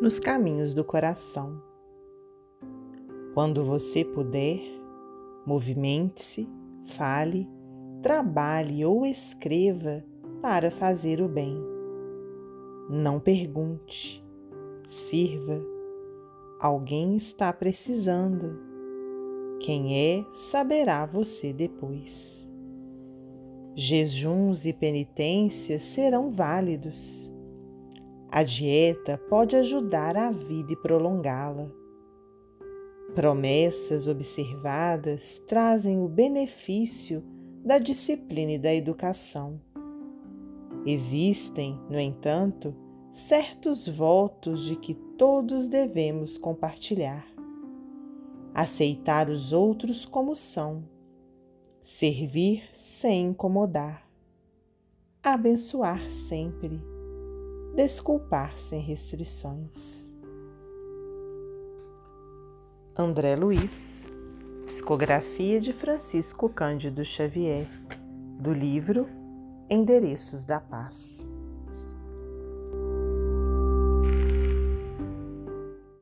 nos caminhos do coração. Quando você puder, movimente-se, fale, trabalhe ou escreva para fazer o bem. Não pergunte, sirva. Alguém está precisando. Quem é, saberá você depois. Jejuns e penitências serão válidos. A dieta pode ajudar a vida e prolongá-la. Promessas observadas trazem o benefício da disciplina e da educação. Existem, no entanto, certos votos de que todos devemos compartilhar. Aceitar os outros como são, servir sem incomodar, abençoar sempre, desculpar sem restrições. André Luiz, psicografia de Francisco Cândido Xavier, do livro Endereços da Paz.